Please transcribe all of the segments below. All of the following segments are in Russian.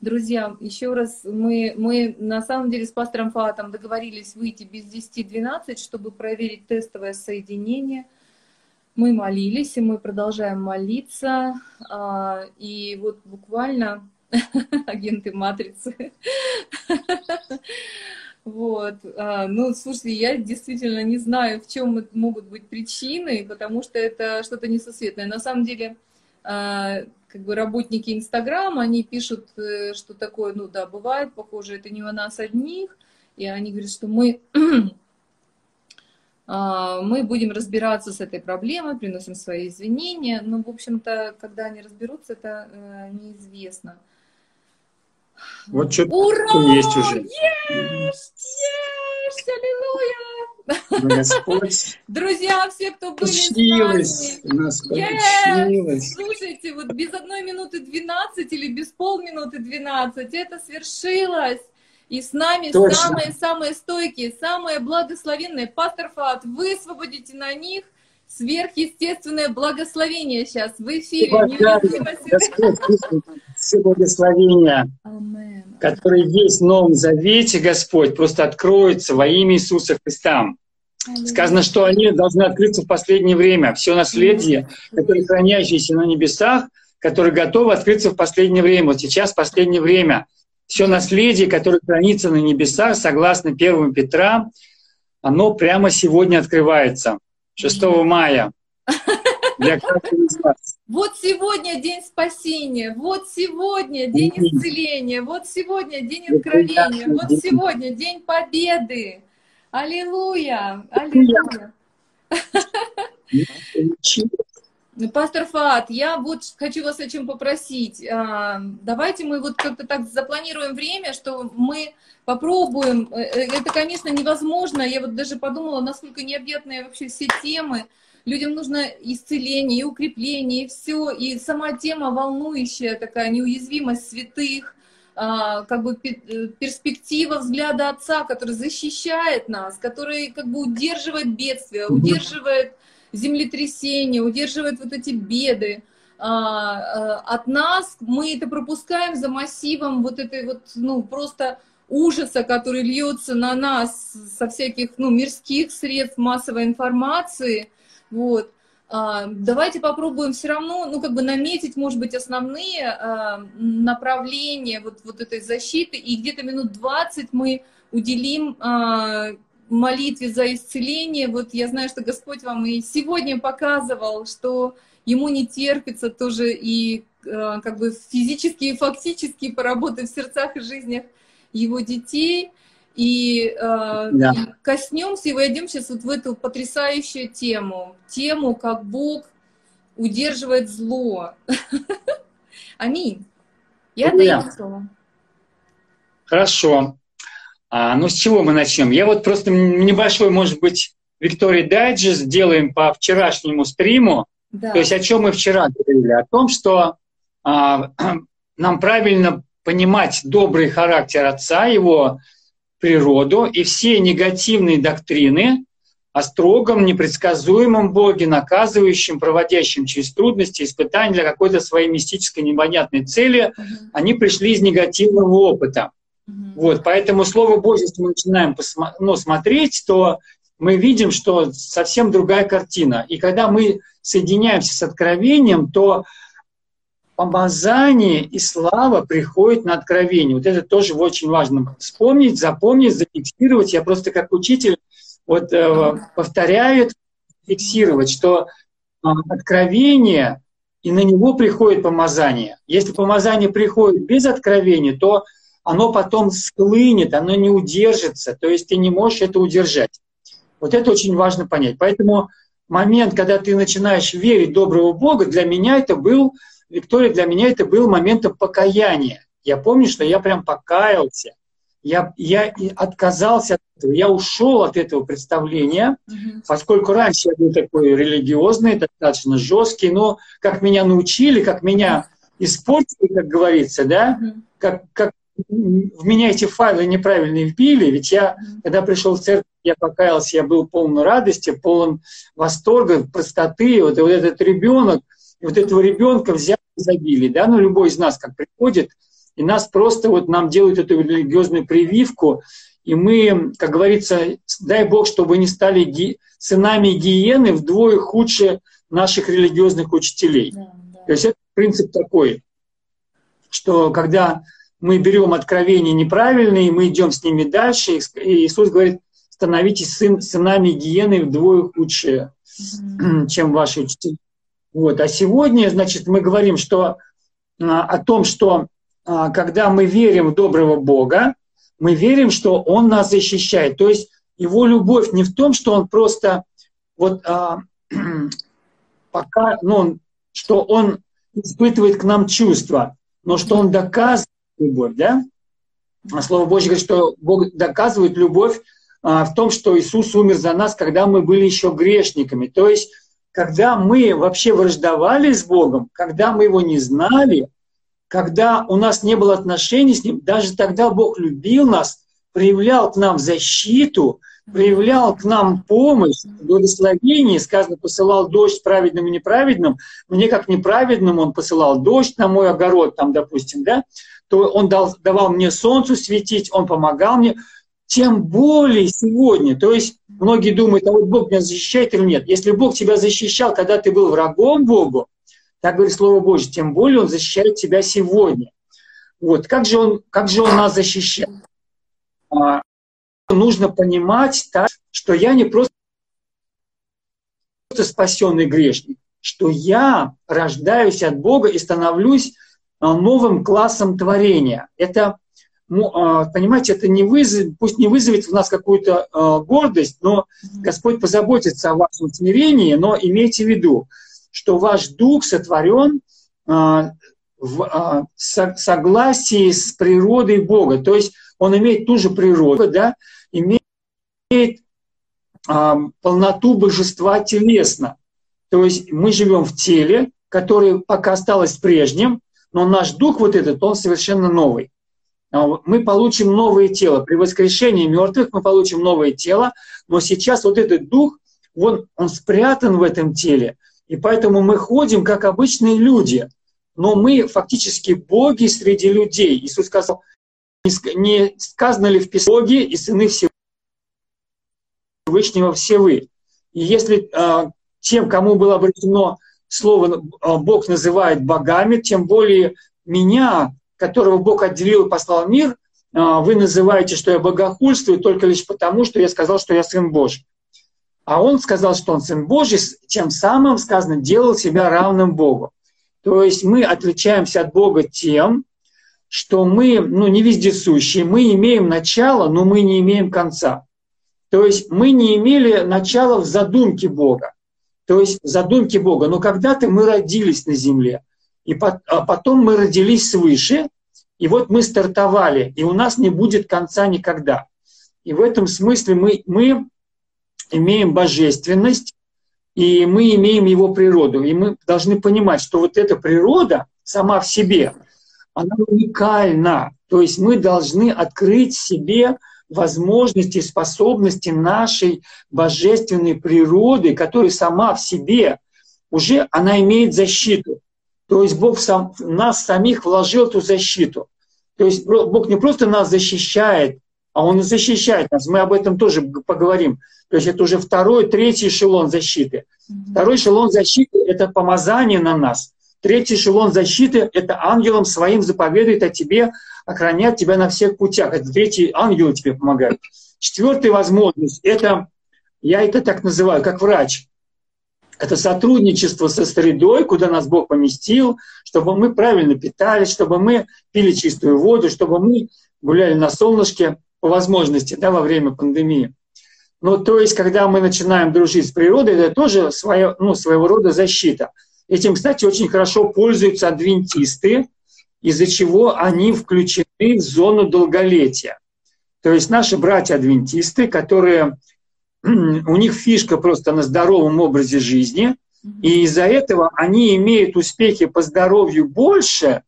Друзья, еще раз, мы, мы на самом деле с пастором Фатом договорились выйти без 10-12, чтобы проверить тестовое соединение. Мы молились, и мы продолжаем молиться. А, и вот буквально агенты матрицы. Вот. А, ну, слушайте, я действительно не знаю, в чем могут быть причины, потому что это что-то несусветное. На самом деле, а, как бы работники Инстаграма, они пишут, э, что такое, ну да, бывает, похоже, это не у нас одних, и они говорят, что мы, а, мы будем разбираться с этой проблемой, приносим свои извинения, но, в общем-то, когда они разберутся, это э, неизвестно. Вот что Ура! есть уже. Есть! Есть! Аллилуйя! Господь Друзья, все, кто были с нами, нас Yes! получилось. Слушайте, вот без одной минуты 12 или без полминуты 12 это свершилось. И с нами самые-самые стойкие, самые благословенные. Пастор Фат, высвободите на них сверхъестественное благословение сейчас в эфире. Господь, все благословения, которые есть в Новом Завете, Господь, просто откроются во имя Иисуса Христа. Сказано, что они должны открыться в последнее время. Все наследие, которое хранящееся на небесах, которое готово открыться в последнее время. Вот сейчас последнее время. Все наследие, которое хранится на небесах, согласно 1 Петра, оно прямо сегодня открывается, 6 мая. Для каждого из вас. Вот сегодня день спасения, вот сегодня день исцеления, вот сегодня день откровения, вот сегодня день победы. Аллилуйя, аллилуйя. Получилось. Пастор Фат, я вот хочу вас о чем попросить. А, Давайте мы вот как-то так запланируем время, что мы попробуем. Э, э, Это, конечно, невозможно. Я вот даже подумала, насколько необъятные вообще все темы. Людям нужно исцеление, и укрепление, и все. И сама тема волнующая такая, неуязвимость святых, а, как бы э, перспектива взгляда Отца, который защищает нас, который как бы удерживает бедствие, Мгм. удерживает землетрясения, удерживает вот эти беды а, а, от нас. Мы это пропускаем за массивом вот этой вот, ну, просто ужаса, который льется на нас со всяких, ну, мирских средств массовой информации. Вот. А, Давайте попробуем все равно, ну, как бы наметить, может быть, основные а, направления вот, вот этой защиты, и где-то минут 20 мы уделим а, молитве за исцеление. Вот я знаю, что Господь вам и сегодня показывал, что ему не терпится тоже и как бы физически и фактически поработать в сердцах и жизнях его детей. И, э, Да. коснемся и войдем сейчас вот в эту потрясающую тему. Тему, как Бог удерживает зло. Аминь. Я даю слово. Хорошо. А, ну, с чего мы начнем? Я вот просто небольшой, может быть, Виктория Дайджест сделаем по вчерашнему стриму. Да. То есть о чем мы вчера говорили? О том, что а, нам правильно понимать добрый характер отца, его природу и все негативные доктрины о строгом, непредсказуемом Боге, наказывающем, проводящем через трудности, испытания для какой-то своей мистической непонятной цели, Мгм. они пришли из негативного опыта. Мгм. Вот, поэтому Слово Божье, если мы начинаем посма- ну, смотреть, то мы видим, что совсем другая картина. И когда мы соединяемся с откровением, то помазание и слава приходят на откровение. Вот это тоже очень важно вспомнить, запомнить, зафиксировать. Я просто как учитель вот, э, повторяю, это, фиксировать, что э, откровение, и на него приходит помазание. Если помазание приходит без откровения, то оно потом склынет, оно не удержится, то есть ты не можешь это удержать. Вот это очень важно понять. Поэтому момент, когда ты начинаешь верить доброго Бога, для меня это был, Виктория, для меня это был моментом покаяния. Я помню, что я прям покаялся. Я, я отказался от этого, я ушел от этого представления, Мгм. поскольку раньше я был такой религиозный, достаточно жесткий, но как меня научили, как меня испортили, как говорится, да, Мгм. как, как в меня эти файлы неправильно вбили, ведь я, когда пришел в церковь, я покаялся, я был полон радости, полон восторга, простоты, вот, вот этот ребенок, и вот этого ребенка взяли забили, да, ну любой из нас, как приходит, и нас просто вот нам делают эту религиозную прививку, и мы, как говорится, дай Бог, чтобы не стали ги, сынами гиены вдвое худше наших религиозных учителей. Да, да. То есть это принцип такой, что когда мы берем откровения неправильные, мы идем с ними дальше, и Иисус говорит, становитесь сын, сынами гиены вдвое худшие, mm-hmm. чем ваши учителя. Вот. А сегодня, значит, мы говорим что, а, о том, что а, когда мы верим в доброго Бога, мы верим, что Он нас защищает. То есть Его любовь не в том, что Он просто вот а, пока, ну, что Он испытывает к нам чувства, но что Он доказывает любовь, да? А Слово Божье говорит, что Бог доказывает любовь а, в том, что Иисус умер за нас, когда мы были еще грешниками. То есть, когда мы вообще враждовали с Богом, когда мы Его не знали, когда у нас не было отношений с Ним, даже тогда Бог любил нас, проявлял к нам защиту, проявлял к нам помощь, благословение, сказано, посылал дождь праведным и неправедным, мне как неправедным он посылал дождь на мой огород, там, допустим, да, то он дал, давал мне солнцу светить, он помогал мне, тем более сегодня. То есть многие думают, а вот Бог меня защищает или нет. Если Бог тебя защищал, когда ты был врагом Богу, так говорит Слово Божье, тем более Он защищает тебя сегодня. Вот. Как же Он, как же он нас защищает? А, нужно понимать, так, что я не просто спасенный грешник, что я рождаюсь от Бога и становлюсь а, новым классом творения. Это, а, понимаете, это не вызовет, пусть не вызовет в нас какую-то а, гордость, но Господь позаботится о вашем смирении, но имейте в виду, что ваш дух сотворен в согласии с природой Бога. То есть он имеет ту же природу, да, имеет полноту божества телесно. То есть мы живем в теле, которое пока осталось прежним, но наш дух вот этот, он совершенно новый. А мы получим новое тело. При воскрешении мертвых мы получим новое тело, но сейчас вот этот дух, он, он спрятан в этом теле, и поэтому мы ходим как обычные люди, но мы фактически боги среди людей. Иисус сказал, не сказано ли в Писании и сыны Всевышнего все вы. И если э, тем, кому было обращено слово а, Бог называет богами, тем более меня, которого Бог отделил и послал в мир, а, вы называете, что я богохульствую только лишь потому, что я сказал, что я Сын Божий. А он сказал, что он Сын Божий, тем самым, сказано, делал себя равным Богу. То есть мы отличаемся от Бога тем, что мы ну, не вездесущие, мы имеем начало, но мы не имеем конца. То есть мы не имели начала в задумке Бога то есть задумки Бога. Но когда-то мы родились на земле, и а потом мы родились свыше, и вот мы стартовали, и у нас не будет конца никогда. И в этом смысле мы, мы имеем божественность, и мы имеем его природу. И мы должны понимать, что вот эта природа сама в себе, она уникальна. То есть мы должны открыть себе возможности, способности нашей божественной природы, которая сама в себе уже она имеет защиту. То есть Бог сам, нас самих вложил эту защиту. То есть Бог не просто нас защищает, а Он и защищает нас. Мы об этом тоже поговорим. То есть это уже второй, третий эшелон защиты. Второй эшелон защиты – это помазание на нас. Третий эшелон защиты – это ангелом своим заповедует о тебе охранять тебя на всех путях. Это третий ангел тебе помогает. Четвертая возможность – это, я это так называю, как врач. Это сотрудничество со средой, куда нас Бог поместил, чтобы мы правильно питались, чтобы мы пили чистую воду, чтобы мы гуляли на солнышке по возможности да, во время пандемии. Ну, то есть, когда мы начинаем дружить с природой, это тоже свое, ну, своего рода защита. Этим, кстати, очень хорошо пользуются адвентисты, из-за чего они включены в зону долголетия. То есть наши братья-адвентисты, которые у них фишка просто на здоровом образе жизни, и из-за этого они имеют успехи по здоровью больше,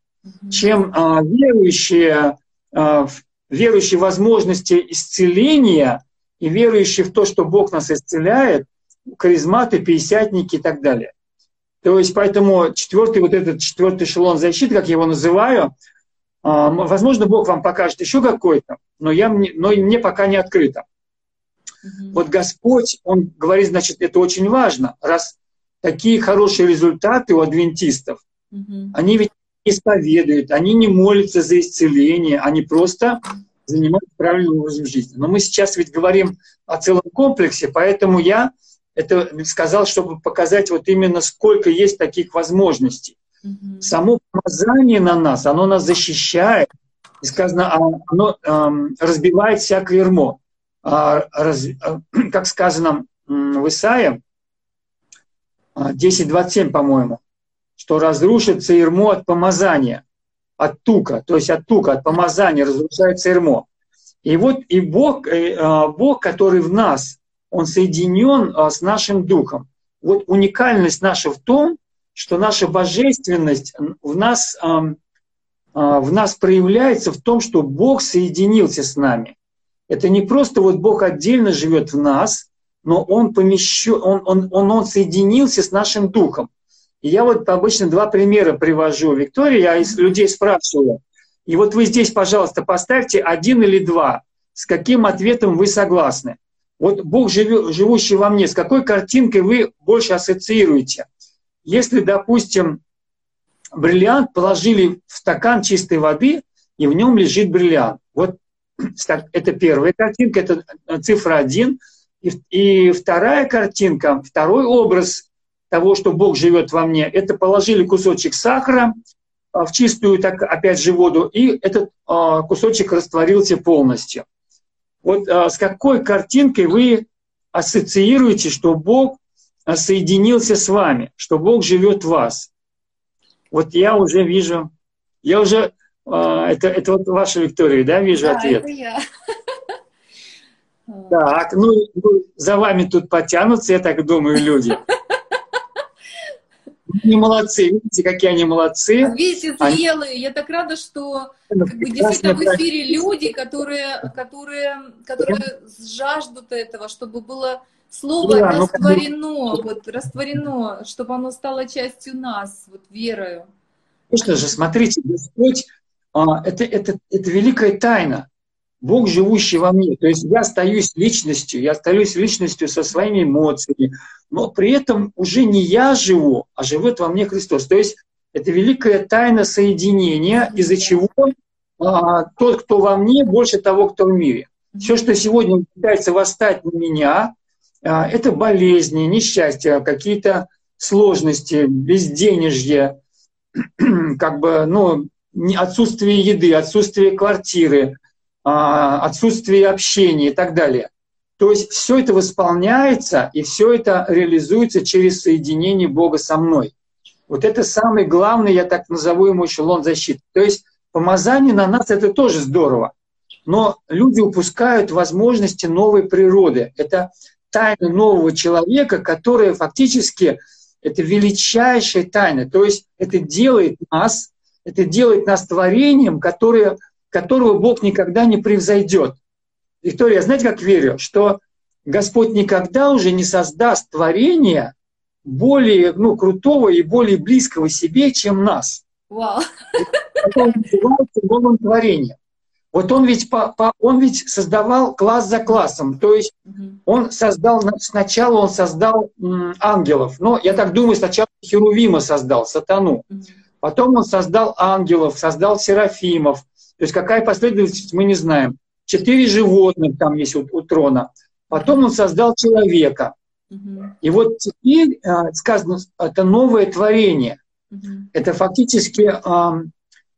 чем а, верующие, а, верующие возможности исцеления и верующие в то, что Бог нас исцеляет, харизматы, пятидесятники и так далее. То есть поэтому четвертый вот этот четвертый эшелон защиты, как я его называю, А, возможно, Бог вам покажет еще какой-то, но, я, но мне пока не открыто. Угу. Вот Господь, Он говорит, значит, это очень важно, раз такие хорошие результаты у адвентистов, угу. они ведь исповедуют, они не молятся за исцеление, они просто занимаются правильным образом жизни. Но мы сейчас ведь говорим о целом комплексе, поэтому я это сказал, чтобы показать вот именно сколько есть таких возможностей. Угу. Само помазание на нас, оно нас защищает. И сказано, а, оно эм, разбивает всякое ермо. А, а, как сказано в Исаии, 10.27, по-моему, что разрушится ермо от помазания, от тука, то есть от тука, от помазания разрушается ермо. И вот и Бог, э, Бог, который в нас, Он соединен с нашим духом. Вот уникальность наша в том, что наша божественность в нас, в нас проявляется в том, что Бог соединился с нами. Это не просто вот Бог отдельно живет в нас, но Он помещен, он, он, он, он соединился с нашим духом. И я вот обычно два примера привожу. Виктория, я из людей спрашиваю, и вот вы здесь, пожалуйста, поставьте один или два, с каким ответом вы согласны. Вот Бог, живущий во мне, с какой картинкой вы больше ассоциируете? Если, допустим, бриллиант положили в стакан чистой воды, и в нем лежит бриллиант. Вот это первая картинка, это цифра один. И, и вторая картинка, второй образ того, что Бог живет во мне, это положили кусочек сахара а, в чистую, так опять же, воду, и этот а, кусочек растворился полностью. Вот а, с какой картинкой вы ассоциируете, что Бог соединился с вами, что Бог живет в вас. Вот я уже вижу, я уже, а, это, это вот ваша Виктория, да, вижу да, ответ? это я. Так, ну, ну, за вами тут потянутся, я так думаю, люди. Они молодцы, видите, какие они молодцы. Видите, зрелые. Они... Я так рада, что как бы, действительно в эфире люди, которые, которые, которые жаждут этого, чтобы было Слово да, ну, растворено, ну, вот, растворено, чтобы оно стало частью нас, вот верою. Конечно же, смотрите, Господь, это, это, это великая тайна. Бог, живущий во мне. То есть я остаюсь личностью, я остаюсь личностью со своими эмоциями, но при этом уже не я живу, а живет во мне Христос. То есть это великая тайна соединения, из-за чего а, тот, кто во мне, больше того, кто в мире. Все, что сегодня пытается восстать на меня, а, это болезни, несчастья, какие-то сложности, безденежье, как бы, ну, отсутствие еды, отсутствие квартиры, а, отсутствие общения и так далее. То есть все это восполняется, и все это реализуется через соединение Бога со мной. Вот это самый главный, я так назову ему эшелон защиты. То есть помазание на нас это тоже здорово. Но люди упускают возможности новой природы. Это тайна нового человека, которая фактически это величайшая тайна. То есть это делает нас, это делает нас творением, которое, которого Бог никогда не превзойдет. Виктория, знаете, как верю, что Господь никогда уже не создаст творение более ну, крутого и более близкого себе, чем нас. Вау. Это называется новым творением. Вот он ведь, по, по, он ведь создавал класс за классом, то есть он создал, сначала он создал ангелов, но я так думаю, сначала Херувима создал, сатану, потом он создал ангелов, создал серафимов, то есть какая последовательность, мы не знаем. Четыре животных там есть у, у трона, потом он создал человека. И вот теперь э, сказано, это новое творение. Это фактически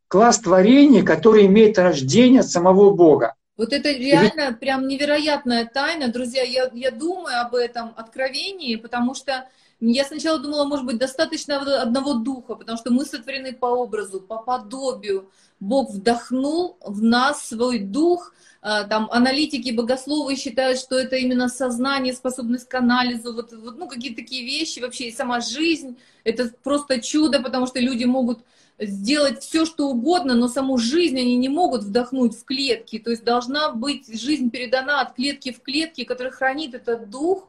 класс творения, который имеет рождение от самого Бога. Вот это реально ведь... прям невероятная тайна, друзья. Я, я думаю об этом откровении, потому что я сначала думала, может быть, достаточно одного духа, потому что мы сотворены по образу, по подобию. Бог вдохнул в нас свой дух. А, там аналитики, богословы считают, что это именно сознание, способность к анализу, вот, вот ну какие-то такие вещи вообще, и сама жизнь. Это просто чудо, потому что люди могут сделать все, что угодно, но саму жизнь они не могут вдохнуть в клетки. То есть должна быть жизнь передана от клетки в клетки, которая хранит этот дух.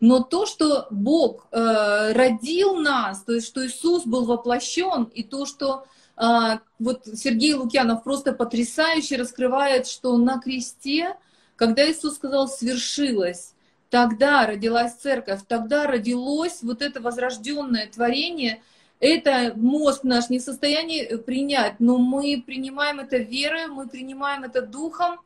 Но то, что Бог э, родил нас, то есть что Иисус был воплощен, и то, что а, вот Сергей Лукьянов просто потрясающе раскрывает, что на кресте, когда Иисус сказал «свершилось», тогда родилась церковь, тогда родилось вот это возрожденное творение. Это мозг наш не в состоянии принять, но мы принимаем это верой, мы принимаем это духом.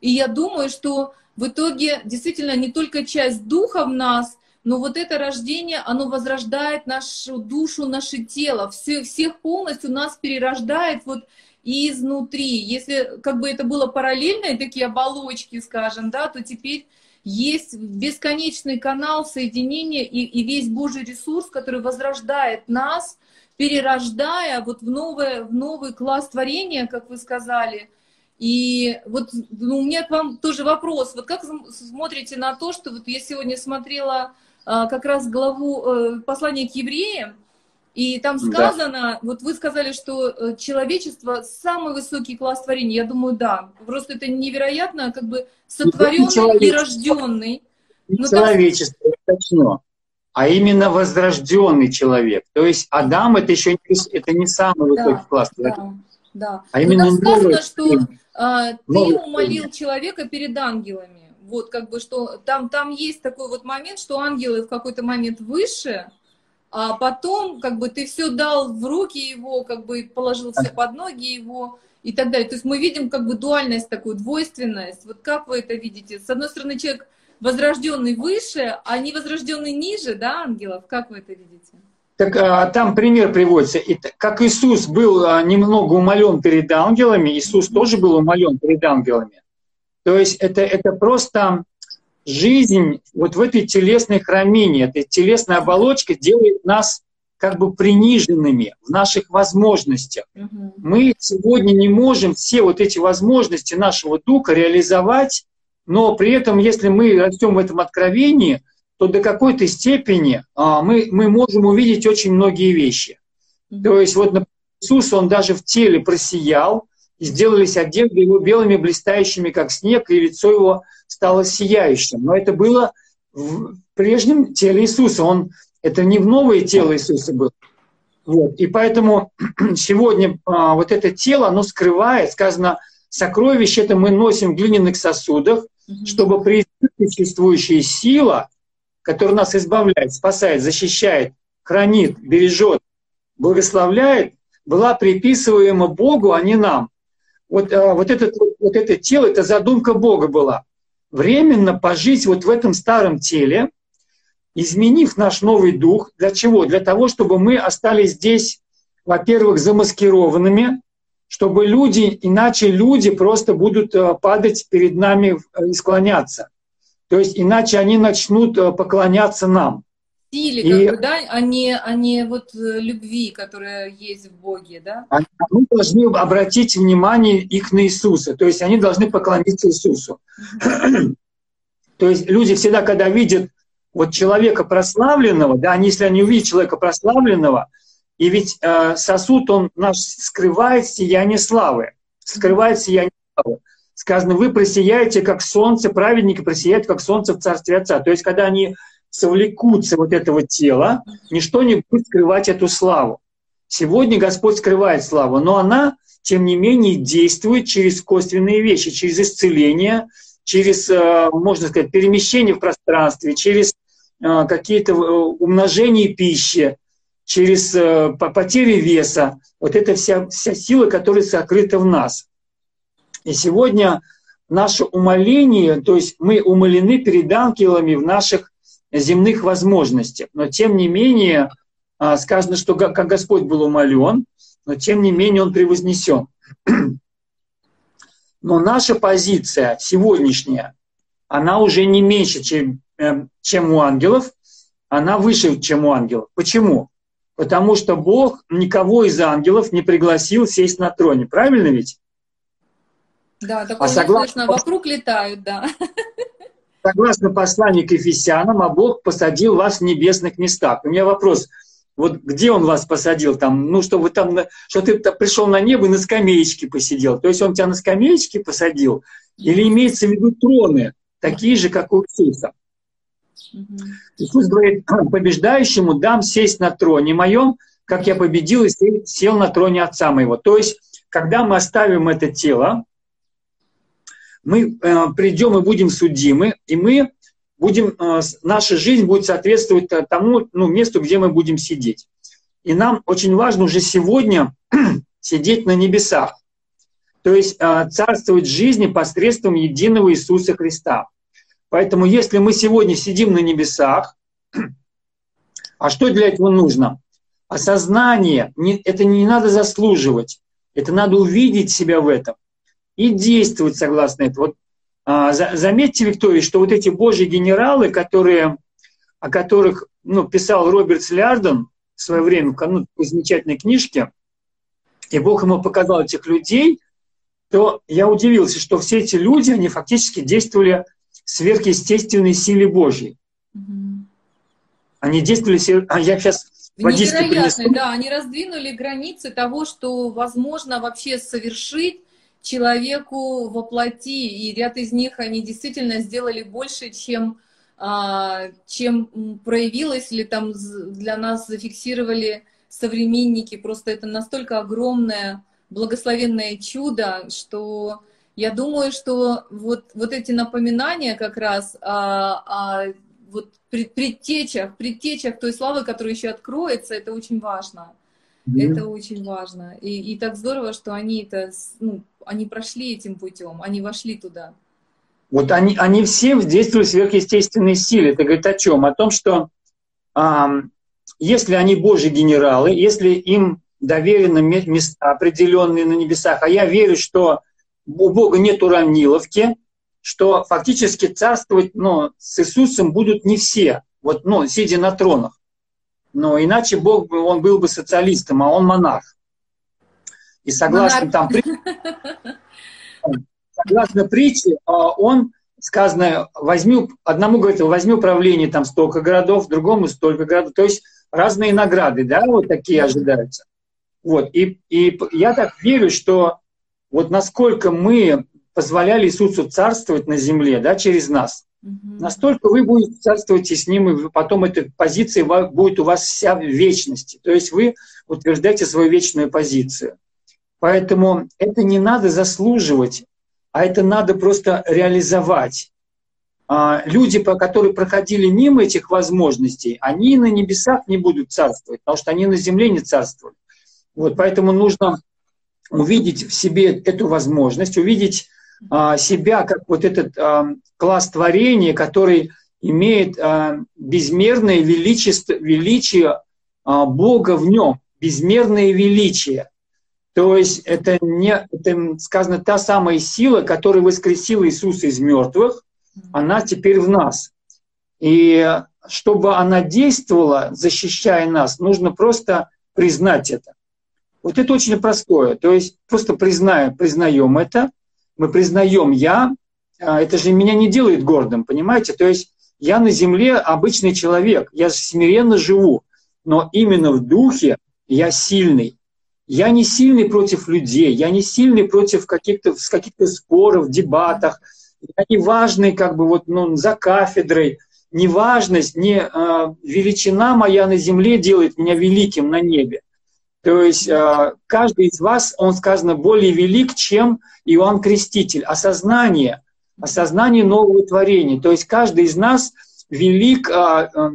И я думаю, что в итоге действительно не только часть духа в нас, но вот это рождение, оно возрождает нашу душу, наше тело, все, всех полностью нас перерождает вот изнутри. Если как бы это было параллельные такие оболочки, скажем, да, то теперь есть бесконечный канал соединения и, и весь Божий ресурс, который возрождает нас, перерождая вот в, новое, в новый класс творения, как вы сказали. И вот ну, у меня к вам тоже вопрос. Вот как смотрите на то, что вот я сегодня смотрела а, как раз главу э, послания к евреям, и там сказано, да. вот вы сказали, что э, человечество самый высокий класс творения. Я думаю, да. Просто это невероятно, как бы сотворенный и рожденный. Не Но человечество, там... точно. А именно возрожденный человек. То есть Адам это еще не, это не самый высокий да, класс. Да, да. А именно Но там сказано, что а, ты умолил человека перед ангелами. Вот как бы что там, там есть такой вот момент, что ангелы в какой-то момент выше, а потом как бы ты все дал в руки его, как бы положил все под ноги его и так далее. То есть мы видим как бы дуальность такую, двойственность. Вот как вы это видите? С одной стороны, человек возрожденный выше, а не возрожденный ниже, да, ангелов? Как вы это видите? Так а, там пример приводится. И, как Иисус был а, немного умолен перед ангелами, Иисус тоже был умолен перед ангелами. То есть это, это просто жизнь вот в этой телесной храмине, этой телесной оболочке делает нас как бы приниженными в наших возможностях. Угу. Мы сегодня не можем все вот эти возможности нашего духа реализовать, но при этом, если мы растем в этом откровении, то до какой-то степени а, мы, мы можем увидеть очень многие вещи. То есть вот например, Иисус, он даже в теле просиял, и сделались одежды его белыми, блистающими, как снег, и лицо его стало сияющим. Но это было в прежнем теле Иисуса. Он, это не в новое тело Иисуса было. Вот. И поэтому сегодня а, вот это тело, оно скрывает, сказано, сокровище это мы носим в глиняных сосудах, чтобы присутствующая сила, которая нас избавляет, спасает, защищает, хранит, бережет, благословляет, была приписываема Богу, а не нам вот, а, вот, этот, вот это тело, это задумка Бога была. Временно пожить вот в этом старом теле, изменив наш новый дух. Для чего? Для того, чтобы мы остались здесь, во-первых, замаскированными, чтобы люди, иначе люди просто будут а, падать перед нами и склоняться. То есть иначе они начнут а, поклоняться нам силе, и... как бы, да, а не, а не вот э, любви, которая есть в Боге, да? Они должны обратить внимание их на Иисуса, то есть они должны поклониться Иисусу. То есть люди всегда, когда видят вот человека прославленного, да, они, если они увидят человека прославленного, и ведь э, сосуд, он наш скрывает сияние славы, скрывает сияние славы. Сказано, вы просияете, как солнце, праведники просияют, как солнце в Царстве Отца. То есть, когда они совлекутся вот этого тела, ничто не будет скрывать эту славу. Сегодня Господь скрывает славу, но она, тем не менее, действует через косвенные вещи, через исцеление, через, э, можно сказать, перемещение в пространстве, через э, какие-то э, умножения пищи, через потери веса. Вот это вся, вся сила, которая сокрыта в нас. И сегодня наше умоление, то есть мы умолены перед ангелами в наших земных возможностях. Но тем не менее, а, сказано, что как Господь был умолен, но тем не менее он превознесен. Но наша позиция сегодняшняя, она уже не меньше, чем, эм, чем у ангелов, она выше, чем у ангелов. Почему? Потому что Бог никого из ангелов не пригласил сесть на троне. Правильно ведь? Да, такое а согласно... вокруг летают, да. согласно посланию к Ефесянам, а Бог посадил вас в небесных местах. У меня вопрос, вот где он вас посадил там, ну, чтобы там, что ты пришел на небо и на скамеечке посидел. То есть он тебя на скамеечке посадил? Или имеется в виду троны, такие же, как у Иисуса? Иисус говорит, побеждающему дам сесть на троне моем, как я победил и сел на троне Отца моего. То есть, когда мы оставим это тело, мы э, придем и будем судимы, и мы будем, э, наша жизнь будет соответствовать тому ну, месту, где мы будем сидеть. И нам очень важно уже сегодня сидеть на небесах, то есть э, царствовать жизни посредством единого Иисуса Христа. Поэтому если мы сегодня сидим на небесах, а что для этого нужно? Осознание, это не надо заслуживать, это надо увидеть себя в этом и действовать согласно этому. Вот, а, заметьте, Виктория, что вот эти божьи генералы, которые, о которых ну, писал Роберт Слярден в свое время в ну, замечательной книжке, и Бог ему показал этих людей, то я удивился, что все эти люди, они фактически действовали в сверхъестественной силе Божьей. Они действовали... А я сейчас Невероятно, да, они раздвинули границы того, что возможно вообще совершить человеку воплоти, и ряд из них они действительно сделали больше, чем, а, чем проявилось или там для нас зафиксировали современники. Просто это настолько огромное благословенное чудо, что я думаю, что вот, вот эти напоминания как раз о, о вот предтечах, предтечах той славы, которая еще откроется, это очень важно. Mm-hmm. Это очень важно. И, и так здорово, что они это, ну, они прошли этим путем, они вошли туда. Вот они, они все действуют в сверхъестественной силе. Это говорит о чем? О том, что а, если они Божьи генералы, если им доверены места определенные на небесах, а я верю, что у Бога нет уравниловки, что фактически царствовать ну, с Иисусом будут не все, вот, ну, сидя на тронах. Но иначе Бог, он был бы социалистом, а он монарх. И согласно там согласно притче, а, он, сказано, возьми, одному говорит, возьми управление там столько городов, другому столько городов. То есть разные награды, да, вот такие ожидаются. Вот, и, и я так верю, что вот насколько мы позволяли Иисусу царствовать на земле, да, через нас, настолько вы будете царствовать с Ним, и потом эта позиция будет у вас вся в вечности. То есть вы утверждаете свою вечную позицию. Поэтому это не надо заслуживать, а это надо просто реализовать. А, люди, которые проходили мимо этих возможностей, они на небесах не будут царствовать, потому что они на земле не царствуют. Вот, поэтому нужно увидеть в себе эту возможность, увидеть себя как вот этот а, класс творения, который имеет а, безмерное величество, величие а, Бога в нем, безмерное величие. То есть это, не, это сказано та самая сила, которая воскресила Иисуса из мертвых, она теперь в нас. И чтобы она действовала, защищая нас, нужно просто признать это. Вот это очень простое. То есть просто признаем, признаем это, мы признаем я, а, это же меня не делает гордым, понимаете? То есть я на земле обычный человек, я смиренно живу, но именно в духе я сильный. Я не сильный против людей, я не сильный против каких-то каких споров, дебатах, я не важный как бы вот ну, за кафедрой, неважность, не э, величина моя на земле делает меня великим на небе. То есть э, каждый из вас, он сказано, более велик, чем Иоанн Креститель. Осознание, осознание нового творения. То есть каждый из нас велик э, э,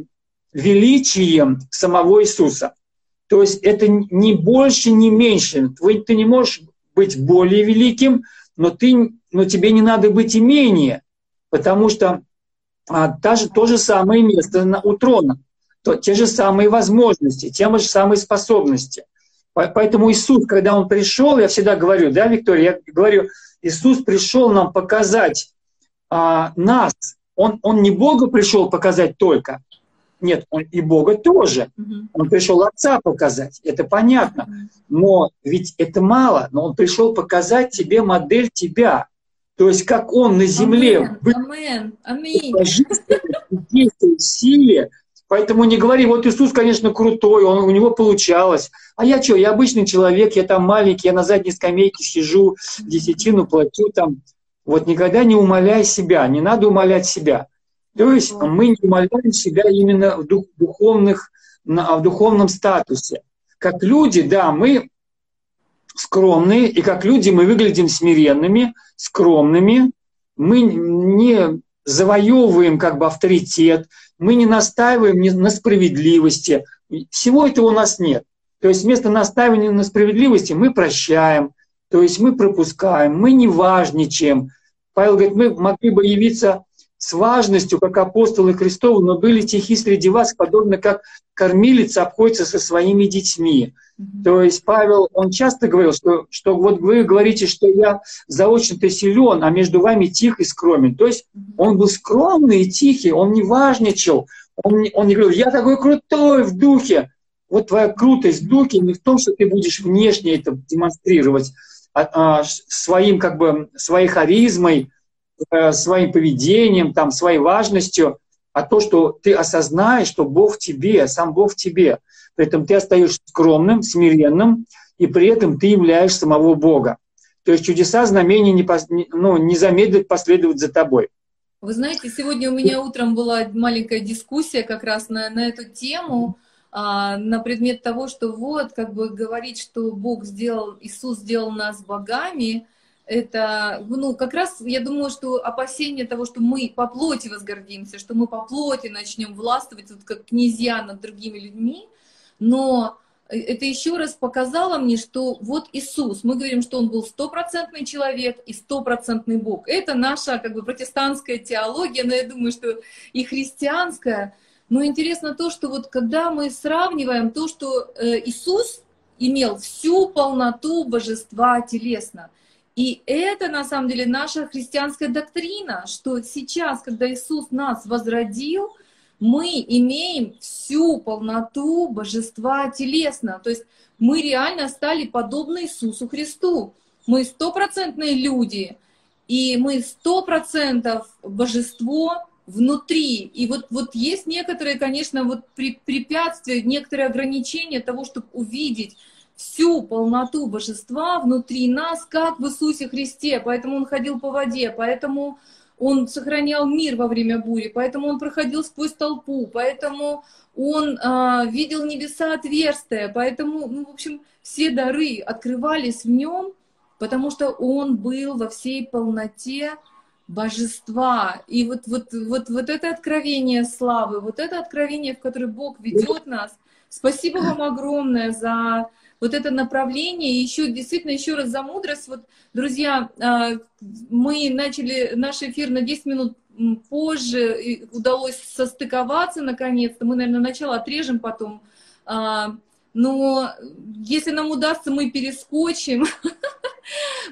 величием самого Иисуса. То есть это не больше, не меньше. Ты, не можешь быть более великим, но, ты, но тебе не надо быть и менее, потому что а, та же, то же самое место на, у трона, то, те же самые возможности, те же самые способности. Поэтому Иисус, когда Он пришел, я всегда говорю, да, Виктория, я говорю, Иисус пришел нам показать а, нас. Он, он не Бога пришел показать только, нет, он и Бога тоже. Он пришел Отца показать, это понятно. Но ведь это мало, но он пришел показать тебе модель тебя. То есть как он на земле Амен. Аминь. действует в силе. Поэтому не говори, вот Иисус, конечно, крутой, он, у него получалось. А я что, я обычный человек, я там маленький, я на задней скамейке сижу, десятину плачу там. Вот никогда не умоляй себя, не надо умолять себя. То есть мы не умоляем себя именно в, дух, духовных, в духовном статусе. как люди, да, мы скромные, и как люди мы выглядим смиренными, скромными, мы не завоевываем как бы авторитет, мы не настаиваем на справедливости. Всего этого у нас нет. То есть вместо настаивания на справедливости мы прощаем, то есть мы пропускаем, мы не важничаем. Павел говорит, мы могли бы явиться с важностью, как апостолы Христовы, но были тихи среди вас, подобно как кормилица обходится со своими детьми. Mm-hmm. То есть Павел, он часто говорил, что, что вот вы говорите, что я заочно-то силен, а между вами тих и скромен. То есть он был скромный и тихий, он не важничал, он, он не говорил, я такой крутой в духе. Вот твоя крутость в духе не в том, что ты будешь внешне это демонстрировать, а, а, своим, как бы, своей харизмой, э, своим поведением, там, своей важностью, а то, что ты осознаешь, что Бог в тебе, сам Бог в тебе. При этом ты остаешься скромным, смиренным, и при этом ты являешь самого Бога. То есть чудеса, знамения не, пос, ну, не замедлят последовать за тобой. Вы знаете, сегодня у меня утром была маленькая дискуссия как раз на, на эту тему. А, на предмет того, что вот, как бы говорить, что Бог сделал, Иисус сделал нас богами, это, ну, как раз, я думаю, что опасение того, что мы по плоти возгордимся, что мы по плоти начнем властвовать, вот как князья над другими людьми, но это еще раз показало мне, что вот Иисус, мы говорим, что Он был стопроцентный человек и стопроцентный Бог. Это наша как бы протестантская теология, но я думаю, что и христианская, но интересно то, что вот когда мы сравниваем то, что э, Иисус имел всю полноту божества телесно, и это на самом деле наша христианская доктрина, что сейчас, когда Иисус нас возродил, мы имеем всю полноту божества телесно. То есть мы реально стали подобны Иисусу Христу. Мы стопроцентные люди, и мы сто процентов божество, внутри. И вот, вот есть некоторые, конечно, вот препятствия, некоторые ограничения того, чтобы увидеть всю полноту божества внутри нас, как в Иисусе Христе. Поэтому он ходил по воде, поэтому он сохранял мир во время бури, поэтому он проходил сквозь толпу, поэтому он э, видел небеса отверстия, поэтому, ну, в общем, все дары открывались в нем, потому что он был во всей полноте божества. И вот, вот, вот, вот это откровение славы, вот это откровение, в которое Бог ведет нас. Спасибо вам огромное за вот это направление, еще действительно еще раз за мудрость. Вот, друзья, а, мы начали наш эфир на 10 минут позже, удалось состыковаться наконец-то. Мы, наверное, начало отрежем потом. А, но если нам удастся, мы перескочим.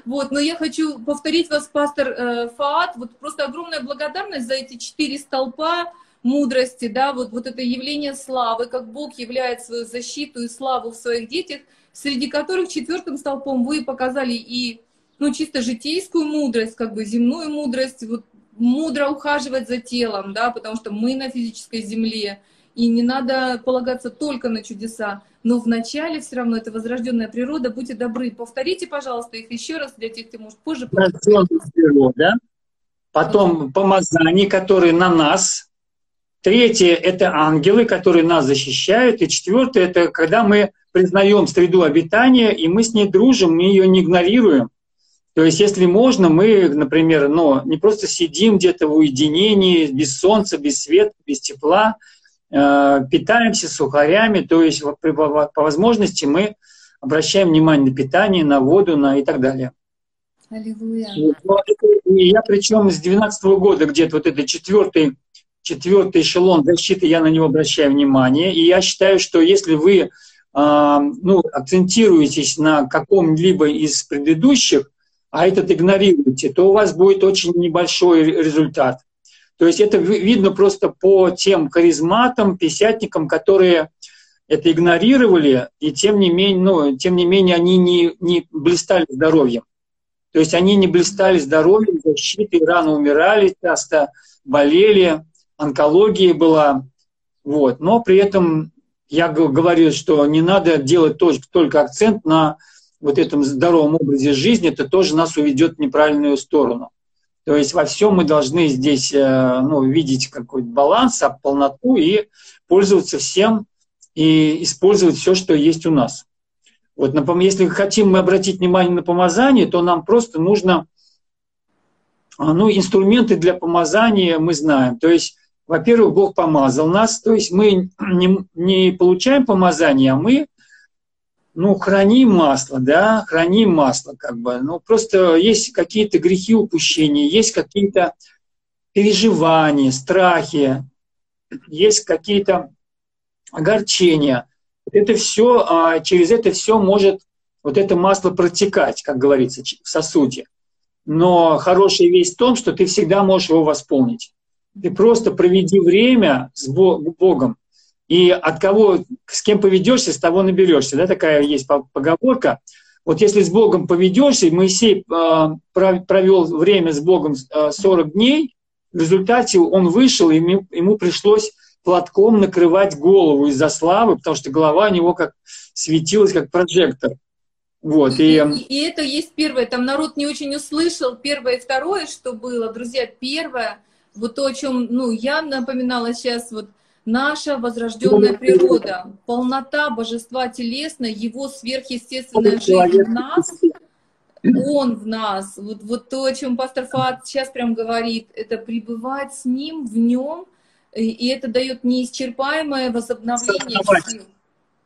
Вот, но я хочу повторить вас, пастор э, Фаат, вот просто огромная благодарность за эти четыре столпа мудрости, да, вот, вот это явление славы, как Бог являет свою защиту и славу в своих детях, среди которых четвертым столпом вы показали и, ну, чисто житейскую мудрость, как бы земную мудрость, вот мудро ухаживать за телом, да, потому что мы на физической земле, и не надо полагаться только на чудеса. Но вначале все равно это возрожденная природа. Будьте добры, повторите, пожалуйста, их еще раз для тех, кто может позже. природа. Потом помазание, которые на нас. Третье – это ангелы, которые нас защищают. И четвертое – это когда мы признаем среду обитания, и мы с ней дружим, мы ее не игнорируем. То есть, если можно, мы, например, ну, не просто сидим где-то в уединении, без солнца, без света, без тепла, Э, питаемся сухарями, то есть по возможности мы обращаем внимание на питание, на воду на и так далее. Аллилуйя. И я причем с 2012 года где-то вот это четвертый, четвертый эшелон защиты, я на него обращаю внимание. И я считаю, что если вы а, ну, акцентируетесь на каком-либо из предыдущих, а этот игнорируете, то у вас будет очень небольшой результат. То есть это видно просто по тем харизматам, писятникам, которые это игнорировали, и тем не менее, ну, тем не менее они не, не блистали здоровьем. То есть они не блистали здоровьем, защитой, рано умирали, часто болели, онкология была. Вот. Но при этом я говорю, что не надо делать только, только акцент на вот этом здоровом образе жизни, это тоже нас уведет в неправильную сторону. То есть во всем мы должны здесь э, ну, видеть какой-то баланс, полноту и пользоваться всем и использовать все, что есть у нас. Вот, если хотим мы обратить внимание на помазание, то нам просто нужно а, ну, инструменты для помазания мы знаем. То есть, во-первых, Бог помазал нас, то есть мы не, не получаем помазание, а мы ну, храним масло, да, храним масло, как бы. Ну, просто есть какие-то грехи упущения, есть какие-то переживания, страхи, есть какие-то огорчения. Это все, а, через это все может вот это масло протекать, как говорится, в сосуде. Но хорошая весть в том, что ты всегда можешь его восполнить. Ты просто проведи время с Богом, и от кого, с кем поведешься, с того наберешься. Да, такая есть поговорка. Вот если с Богом поведешься, Моисей э, провел время с Богом 40 э, дней, в результате он вышел, и ему, пришлось платком накрывать голову из-за славы, потому что голова у него как светилась, как прожектор. Вот, и... И, и это есть первое, там народ не очень услышал, первое и второе, что было, друзья, первое, вот то, о чем, ну, я напоминала сейчас, вот, наша возрожденная природа, полнота божества телесной, его сверхъестественная жизнь в нас, он в нас. Вот, вот то, о чем пастор Фат сейчас прям говорит, это пребывать с ним, в нем, и, это дает неисчерпаемое возобновление сил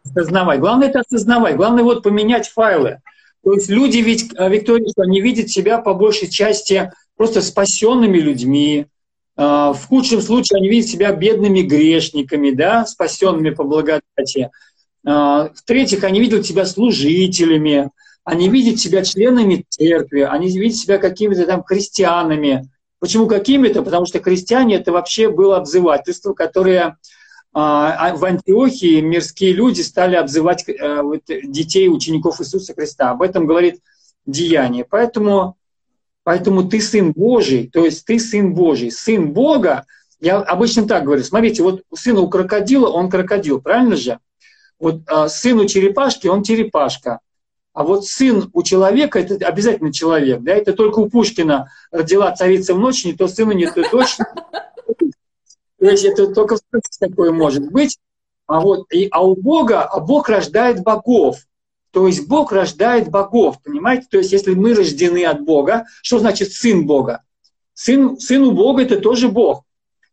осознавать. Главное это осознавать. Главное вот поменять файлы. То есть люди ведь, э, Виктория, они видят себя по большей части просто спасенными людьми. Э, в худшем случае они видят себя бедными грешниками, да, спасенными по благодати. Э, в-третьих, они видят себя служителями, они видят себя членами церкви, они видят себя какими-то там христианами. Почему какими-то? Потому что христиане это вообще было обзывательство, которое а, а в Антиохии мирские люди стали обзывать э, детей учеников Иисуса Христа. Об этом говорит Деяние. Поэтому, поэтому ты сын Божий, то есть ты сын Божий. Сын Бога, я обычно так говорю, смотрите, вот сын у крокодила, он крокодил, правильно же? Вот а, сын у черепашки, он черепашка. А вот сын у человека, это обязательно человек, да, это только у Пушкина родила царица в ночь, не то сына, не то дочь. То есть это только такое может быть. А, вот, и, а у Бога, а Бог рождает богов. То есть Бог рождает богов, понимаете? То есть если мы рождены от Бога, что значит сын Бога? Сын, сын у Бога это тоже Бог.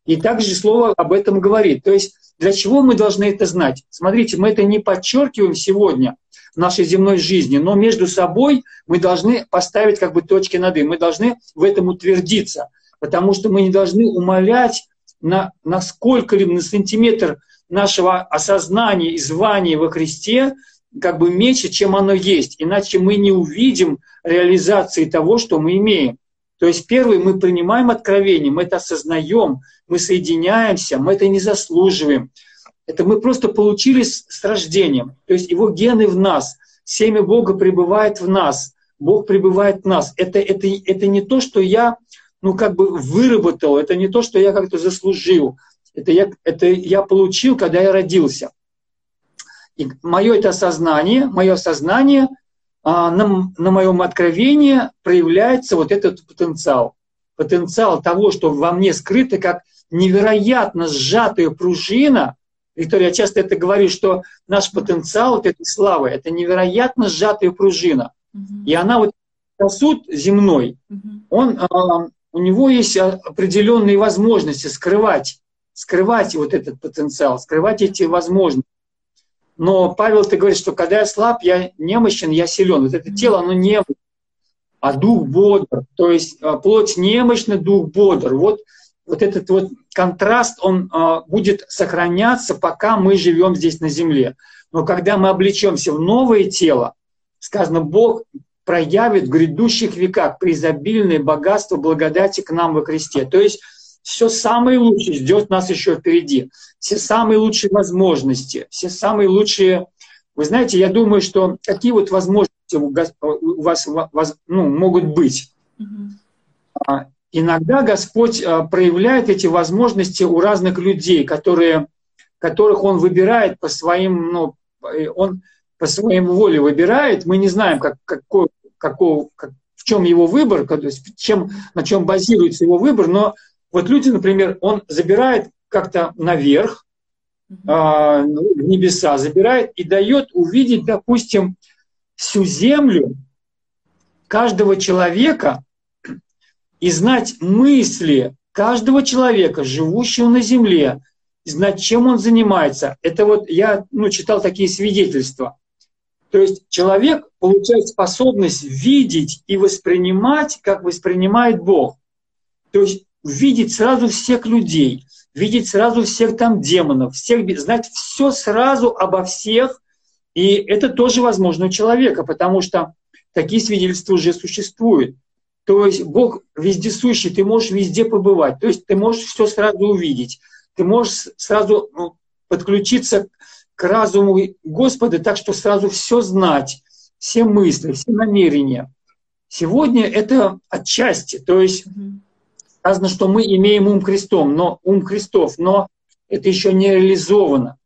И также слово об этом говорит. То есть для чего мы должны это знать? Смотрите, мы это не подчеркиваем сегодня в нашей земной жизни, но между собой мы должны поставить как бы точки над «и». Мы должны в этом утвердиться, потому что мы не должны умолять на, на сколько-либо, на сантиметр нашего осознания и звания во Христе как бы меньше, чем оно есть. Иначе мы не увидим реализации того, что мы имеем. То есть первый мы принимаем откровение, мы это осознаем, мы соединяемся, мы это не заслуживаем. Это мы просто получили с, с рождением. То есть его гены в нас, семя Бога пребывает в нас, Бог пребывает в нас. Это, это, это не то, что я ну, как бы выработал, это не то, что я как-то заслужил, это я, это я получил, когда я родился. И мое это осознание, мое сознание, а, на, на моем откровении проявляется вот этот потенциал. Потенциал того, что во мне скрыто, как невероятно сжатая пружина. Виктория, я часто это говорю, что наш потенциал вот этой славы – это невероятно сжатая пружина. Mm-hmm. И она вот сосуд земной, mm-hmm. он а, у него есть определенные возможности скрывать, скрывать вот этот потенциал, скрывать эти возможности. Но Павел, ты говоришь, что когда я слаб, я немощен, я силен. Вот это тело, оно не а дух бодр. То есть а, плоть немощна, дух бодр. Вот, вот этот вот контраст, он а, будет сохраняться, пока мы живем здесь на земле. Но когда мы облечемся в новое тело, сказано, Бог проявит в грядущих веках преизобильное богатство благодати к нам во Христе. То есть все самое лучшее ждет нас еще впереди. Все самые лучшие возможности, все самые лучшие... Вы знаете, я думаю, что какие вот возможности у вас ну, могут быть. Mm-hmm. Иногда Господь а, проявляет эти возможности у разных людей, которые, которых Он выбирает по своим, ну, Он по своей воле выбирает, мы не знаем, как, какой, какого, как, в чем его выбор, то есть чем, на чем базируется его выбор, но вот люди, например, он забирает как-то наверх, в небеса, забирает и дает увидеть, допустим, всю землю каждого человека и знать мысли каждого человека, живущего на земле, знать, чем он занимается. Это вот я ну, читал такие свидетельства. То есть человек получает способность видеть и воспринимать, как воспринимает Бог. То есть видеть сразу всех людей, видеть сразу всех там демонов, всех, знать все сразу обо всех. И это тоже возможно у человека, потому что такие свидетельства уже существуют. То есть Бог вездесущий, ты можешь везде побывать. То есть ты можешь все сразу увидеть. Ты можешь сразу ну, подключиться к разуму Господа так, что сразу все знать, все мысли, все намерения. Сегодня это отчасти. То есть сказано, что мы имеем ум Христом, но ум Христов, но это еще не реализовано.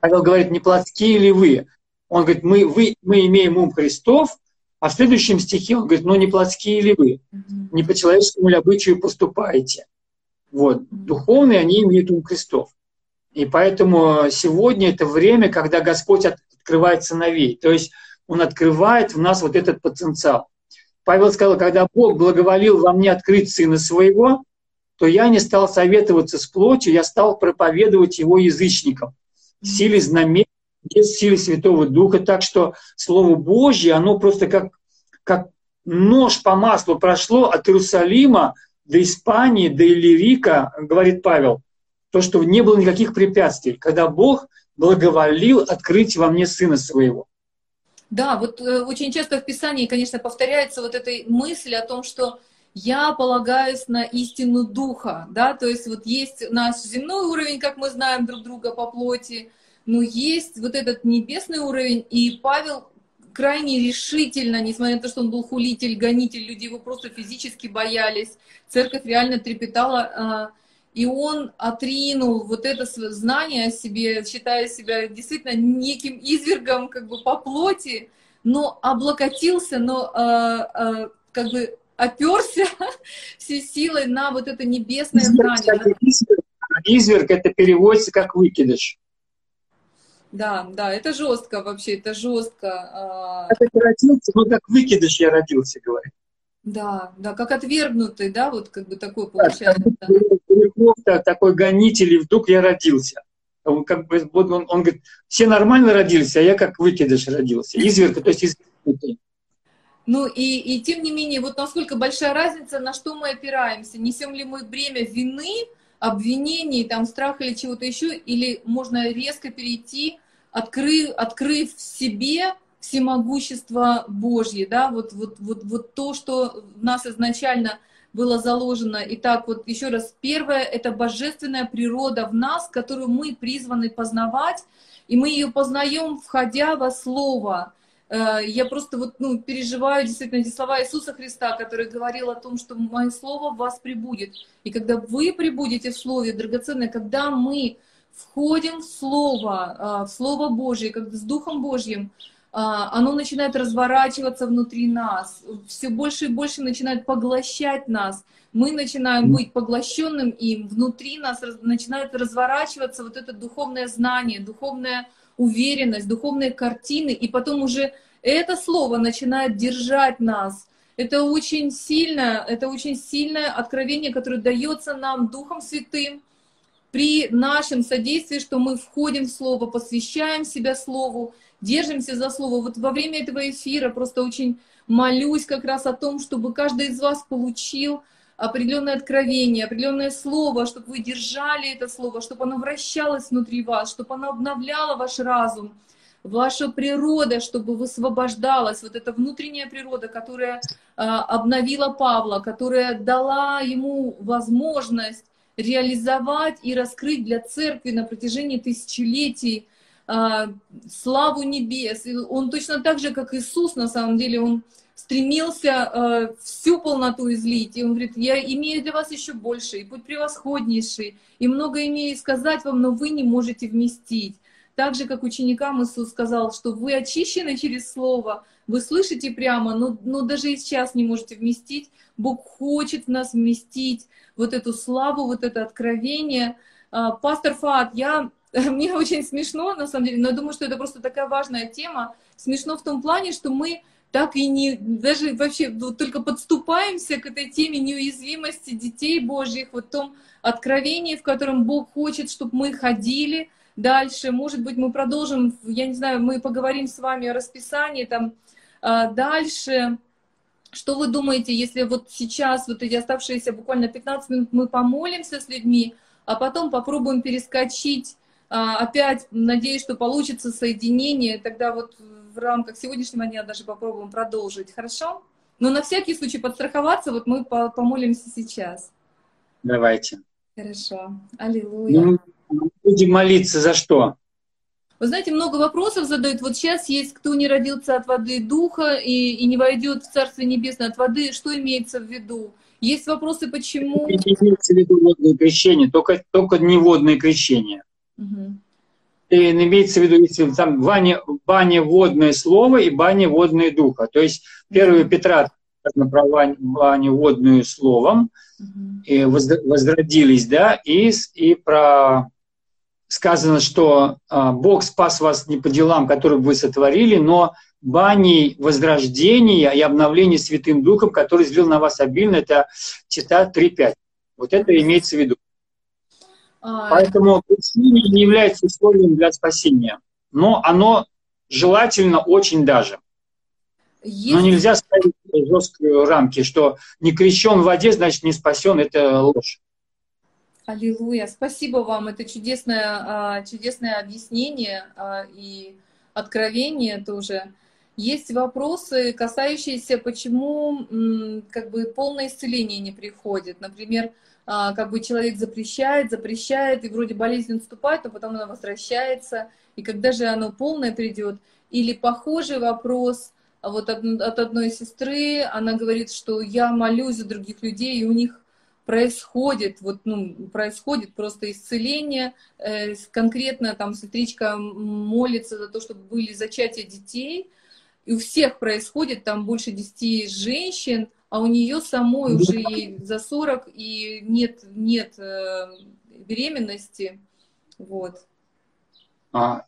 Павел говорит, не плотские ли вы? Он говорит, мы, вы, мы имеем ум Христов, а в следующем стихе он говорит, ну не плотские ли вы? Не по человеческому ли обычаю поступаете? Вот. Духовные, они имеют ум Христов. И поэтому сегодня это время, когда Господь открывает сыновей. То есть Он открывает в нас вот этот потенциал. Павел сказал, когда Бог благоволил во мне открыть Сына Своего, то я не стал советоваться с плотью, я стал проповедовать Его язычникам в силе знамений, без силы Святого Духа. Так что Слово Божье, оно просто как, как нож по маслу прошло от Иерусалима до Испании, до Иллирика, говорит Павел, то, что не было никаких препятствий, когда Бог благоволил открыть во мне Сына Своего. Да, вот э, очень часто в Писании, конечно, повторяется вот эта мысль о том, что я полагаюсь на истину Духа, да, то есть вот есть наш земной уровень, как мы знаем друг друга по плоти, но есть вот этот небесный уровень, и Павел крайне решительно, несмотря на то, что он был хулитель, гонитель, люди его просто физически боялись, церковь реально трепетала, а, и он отринул вот это знание о себе, считая себя действительно неким извергом как бы по плоти, но облокотился, но а, а, как бы оперся всей силой на вот это небесное знание. Изверг это переводится как выкидыш. Да, да, это жестко вообще, это жестко. А. Как ты родился, ну как выкидыш я родился, говорит. Да, да, как отвергнутый, да, вот как бы такой получается. Да, такой гонитель, и вдруг я родился. Он, как бы, он, он говорит, все нормально родились, а я как выкидыш родился. Изверг, то есть извергнутый. Ну и, и тем не менее, вот насколько большая разница, на что мы опираемся. Несем ли мы бремя вины, обвинений, там, страха или чего-то еще, или можно резко перейти, открыв, открыв в себе всемогущество Божье, да, вот, вот, вот, вот то, что в нас изначально было заложено. Итак, вот еще раз, первое — это божественная природа в нас, которую мы призваны познавать, и мы ее познаем, входя во Слово. Э, я просто вот, ну, переживаю действительно эти слова Иисуса Христа, который говорил о том, что мое слово в вас прибудет. И когда вы прибудете в слове, драгоценное, когда мы входим в Слово, э, в Слово Божье, как с Духом Божьим, оно начинает разворачиваться внутри нас, все больше и больше начинает поглощать нас. Мы начинаем быть поглощенным им, внутри нас начинает разворачиваться вот это духовное знание, духовное уверенность, духовные картины, и потом уже это слово начинает держать нас. Это очень сильное, это очень сильное откровение, которое дается нам Духом Святым при нашем содействии, что мы входим в Слово, посвящаем себя Слову, держимся за Слово. Вот во время этого эфира просто очень молюсь как раз о том, чтобы каждый из вас получил определенное откровение, определенное слово, чтобы вы держали это слово, чтобы оно вращалось внутри вас, чтобы оно обновляло ваш разум, ваша природа, чтобы высвобождалась, вот эта внутренняя природа, которая а, обновила Павла, которая дала ему возможность реализовать и раскрыть для церкви на протяжении тысячелетий славу небес. И он точно так же, как Иисус, на самом деле, он стремился э, всю полноту излить. И он говорит, я имею для вас еще больше, и путь превосходнейший, и много имею сказать вам, но вы не можете вместить. Так же, как ученикам Иисус сказал, что вы очищены через Слово, вы слышите прямо, но, но даже и сейчас не можете вместить. Бог хочет в нас вместить вот эту славу, вот это откровение, А, пастор Фат, я, мне очень смешно, на самом деле, но я думаю, что это просто такая важная тема. Смешно в том плане, что мы так и не, даже вообще вот только подступаемся к этой теме неуязвимости детей Божьих, вот том откровении, в котором Бог хочет, чтобы мы ходили дальше. Может быть, мы продолжим, я не знаю, мы поговорим с вами о расписании там а, дальше. Что вы думаете, если вот сейчас, вот эти оставшиеся буквально 15 минут, мы помолимся с людьми, а потом попробуем перескочить опять, надеюсь, что получится соединение, тогда вот в рамках сегодняшнего дня даже попробуем продолжить, хорошо? Но на всякий случай подстраховаться, вот мы помолимся сейчас. Давайте. Хорошо. Аллилуйя. Ну, будем молиться за что? Вы знаете, много вопросов задают. Вот сейчас есть, кто не родился от воды духа и, и не войдет в Царствие Небесное от воды. Что имеется в виду? Есть вопросы, почему... Имеется в виду водное крещение, только, только не водное крещение. Угу. И имеется в виду, если там баня, баня водное слово и баня водное духа. То есть 1 Петра про баню водную словом, угу. и возродились, да, и, и про сказано, что а, Бог спас вас не по делам, которые вы сотворили, но баней возрождения и обновления Святым Духом, который излил на вас обильно, это Тита 3.5. Вот это имеется в виду. А... Поэтому крещение не является условием для спасения, но оно желательно очень даже. Есть... Но нельзя ставить жесткие рамки, что не крещен в воде, значит не спасен, это ложь. Аллилуйя. Спасибо вам. Это чудесное, а, чудесное объяснение а, и откровение тоже. Есть вопросы, касающиеся, почему как бы полное исцеление не приходит. Например, а, как бы человек запрещает, запрещает, и вроде болезнь наступает, но потом она возвращается. И когда же оно полное придет? Или похожий вопрос вот от, от одной сестры, она говорит, что я молюсь за других людей, и у них происходит, вот, ну, происходит просто исцеление, э, конкретно там сестричка молится за то, чтобы были зачатия детей, и у всех происходит, там больше 10 женщин, а у нее самой уже ей за 40, и нет, нет э, беременности. Вот. А,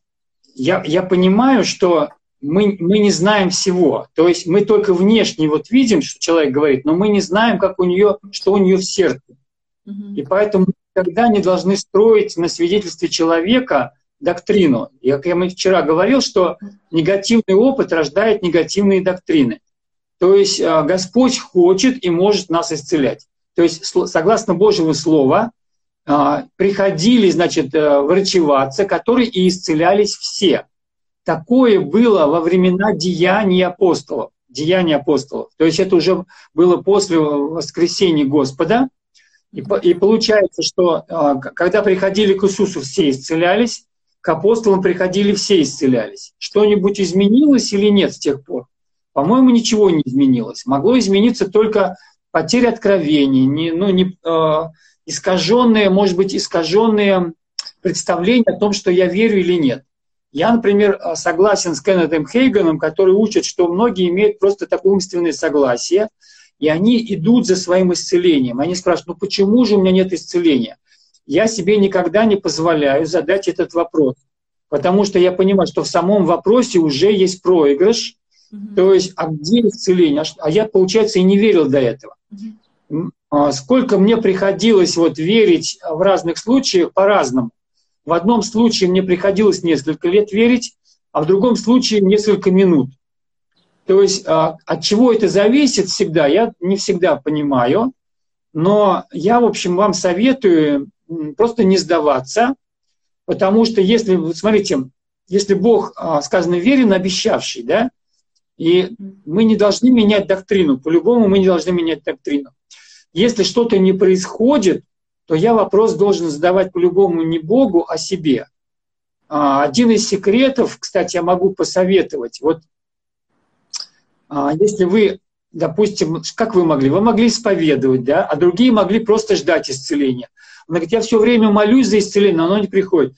я, я понимаю, что мы, мы не знаем всего. То есть мы только внешне вот видим, что человек говорит, но мы не знаем, как у нее, что у нее в сердце. Угу. И поэтому никогда не должны строить на свидетельстве человека доктрину. Как я вчера говорил, что негативный опыт рождает негативные доктрины. То есть а, Господь хочет и может нас исцелять. То есть согласно Божьему Слову а, приходили, значит, э, врачеваться, которые и исцелялись все. Такое было во времена деяний апостолов. Деяния апостолов. То есть это уже было после воскресения Господа. И, и получается, что а, когда приходили к Иисусу, все исцелялись, к апостолам приходили, все исцелялись. Что-нибудь изменилось или нет с тех пор? По-моему, ничего не изменилось. Могло измениться только потеря откровений, не, ну, не, э, искаженные, может быть, искаженные представления о том, что я верю или нет. Я, например, а, согласен с Кеннетом Хейганом, который учит, что многие имеют просто такое умственное согласие, и они идут за своим исцелением. Они спрашивают, ну почему же у меня нет исцеления? Я себе никогда не позволяю задать этот вопрос, потому что я понимаю, что в самом вопросе уже есть проигрыш, mm-hmm. то есть, а где исцеление? А я, получается, и не верил до этого. Mm-hmm. Сколько мне приходилось вот верить в разных случаях по-разному. В одном случае мне приходилось несколько лет верить, а в другом случае несколько минут. То есть а, от чего это зависит всегда, я не всегда понимаю, но я, в общем, вам советую просто не сдаваться, потому что если, смотрите, если Бог, а, сказано, верен, обещавший, да, и мы не должны менять доктрину, по-любому мы не должны менять доктрину. Если что-то не происходит, то я вопрос должен задавать по-любому не Богу, а себе. А, один из секретов, кстати, я могу посоветовать. Вот а, если вы, допустим, как вы могли? Вы могли исповедовать, да, а другие могли просто ждать исцеления. Она говорит, я все время молюсь за исцеление, но оно не приходит.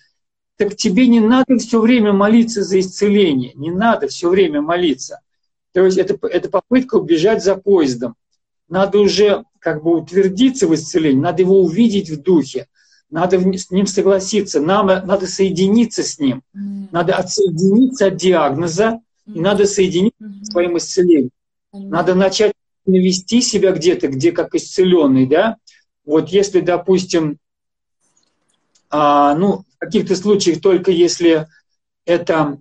Так тебе не надо все время молиться за исцеление, не надо все время молиться. То есть это, это попытка убежать за поездом. Надо уже как бы утвердиться в исцелении, надо его увидеть в духе, надо с ним согласиться, нам надо соединиться с ним, надо отсоединиться от диагноза, и надо соединиться с своим исцелением. Надо начать навести себя где-то, где как исцеленный, да. Вот если, допустим, а, ну, в каких-то случаях только если это,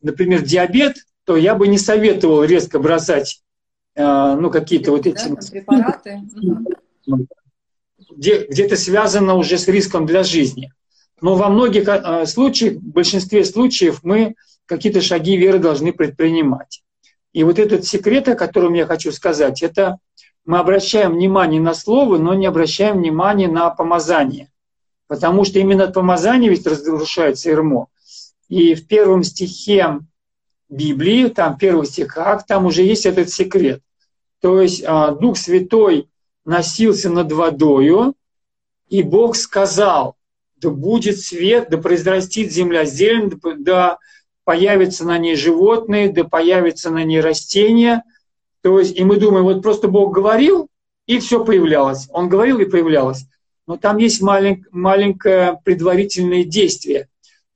например, диабет, то я бы не советовал резко бросать, а, ну, какие-то вот эти... Да, препараты. Где, где-то связано уже с риском для жизни. Но во многих а, случаях, в большинстве случаев мы какие-то шаги веры должны предпринимать. И вот этот секрет, о котором я хочу сказать, это мы обращаем внимание на слово, но не обращаем внимания на помазание. Потому что именно от помазания ведь разрушается ермо. И в первом стихе Библии, там первых стихах, там уже есть этот секрет. То есть а, Дух Святой носился над водою, и Бог сказал, да будет свет, да произрастит земля зелень, да появятся на ней животные, да появятся на ней растения. То есть, и мы думаем, вот просто Бог говорил, и все появлялось. Он говорил и появлялось. Но там есть малень, маленькое предварительное действие.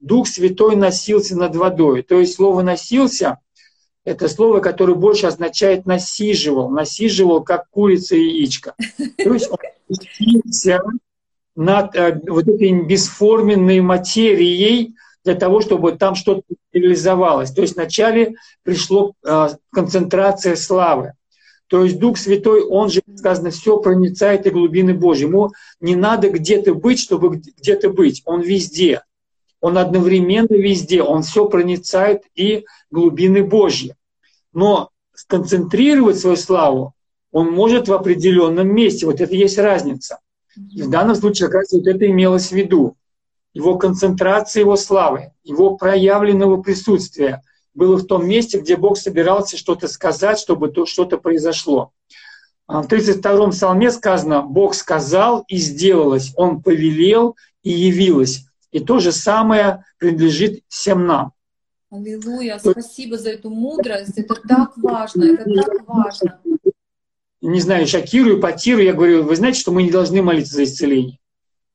Дух Святой носился над водой. То есть слово «носился» — это слово, которое больше означает «насиживал». Насиживал, как курица и яичко. То есть он носился над э, вот этой бесформенной материей, для того, чтобы там что-то реализовалось. То есть вначале пришло э, концентрация славы. То есть Дух Святой, Он же, сказано, все проницает и глубины Божьи. Ему не надо где-то быть, чтобы где-то быть. Он везде. Он одновременно везде. Он все проницает и глубины Божьи. Но сконцентрировать свою славу он может в определенном месте. Вот это есть разница. И в данном случае, как раз вот это имелось в виду его концентрация его славы, его проявленного присутствия было в том месте, где Бог собирался что-то сказать, чтобы то что-то произошло. А в 32-м псалме сказано, Бог сказал и сделалось, Он повелел и явилось. И то же самое принадлежит всем нам. Аллилуйя, спасибо за эту мудрость, это так важно, это так важно. Не знаю, шокирую, потирую, я говорю, вы знаете, что мы не должны молиться за исцеление.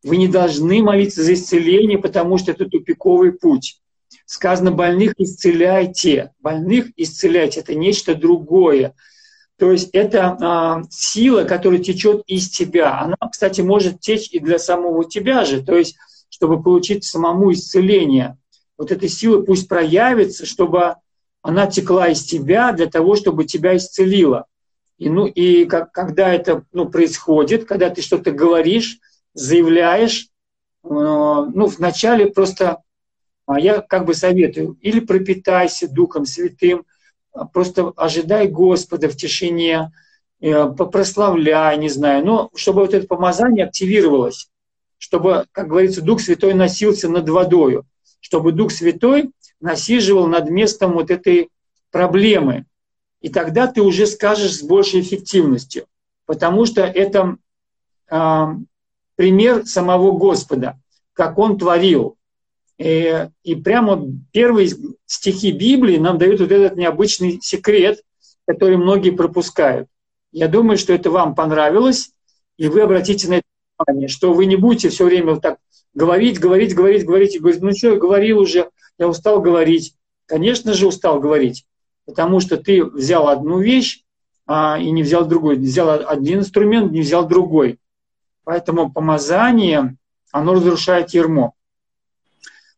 Вы не должны молиться за исцеление, потому что это тупиковый путь. Сказано, больных исцеляйте. Больных исцеляйте. Это нечто другое. То есть это а, сила, которая течет из тебя. Она, кстати, может течь и для самого тебя же. То есть, чтобы получить самому исцеление. Вот эта сила пусть проявится, чтобы она текла из тебя для того, чтобы тебя исцелила. И, ну, и как, когда это ну, происходит, когда ты что-то говоришь, заявляешь, э, ну, вначале просто, а я как бы советую, или пропитайся Духом Святым, а просто ожидай Господа в тишине, э, попрославляй, не знаю, но чтобы вот это помазание активировалось, чтобы, как говорится, Дух Святой носился над водою, чтобы Дух Святой насиживал над местом вот этой проблемы. И тогда ты уже скажешь с большей эффективностью, потому что это а, пример самого Господа, как Он творил. И, э, и прямо первые стихи Библии нам дают вот этот необычный секрет, который многие пропускают. Я думаю, что это вам понравилось, и вы обратите на это внимание, что вы не будете все время вот так говорить, говорить, говорить, говорить, и говорить, ну что, я говорил уже, я устал говорить. Конечно же, устал говорить, потому что ты взял одну вещь а, и не взял другой. Взял один инструмент, не взял другой. Поэтому помазание, оно разрушает ермо.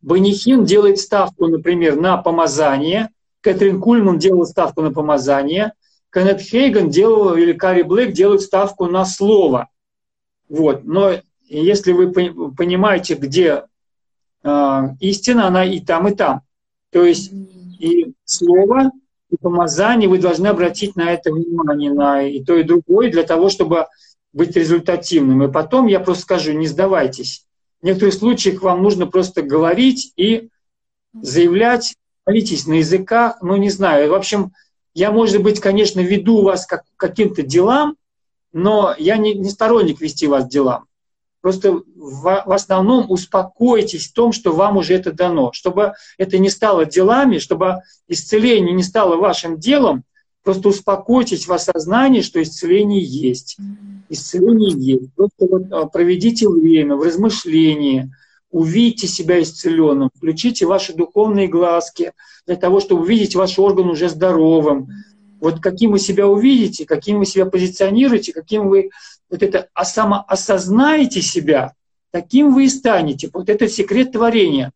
Банихин делает ставку, например, на помазание. Кэтрин Кульман делала ставку на помазание. Кеннет Хейган делал, или Карри Блэк делают ставку на слово. Вот. Но если вы понимаете, где э, истина, она и там, и там. То есть и слово, и помазание, вы должны обратить на это внимание, на и то, и другое, для того, чтобы быть результативным. И потом я просто скажу, не сдавайтесь. В некоторых случаях вам нужно просто говорить и заявлять, молитесь на языках, ну не знаю. В общем, я, может быть, конечно, веду вас как, каким-то делам, но я не, не сторонник вести вас делам. Просто в, в основном успокойтесь в том, что вам уже это дано, чтобы это не стало делами, чтобы исцеление не стало вашим делом, просто успокойтесь в осознании, что исцеление есть. исцеление есть. Просто вот а, проведите время в размышлении, увидите себя исцеленным, включите ваши духовные глазки для того, чтобы увидеть ваш орган уже здоровым. Вот каким вы себя увидите, каким вы себя позиционируете, каким вы вот это а самоосознаете себя, таким вы и станете. Вот это секрет творения.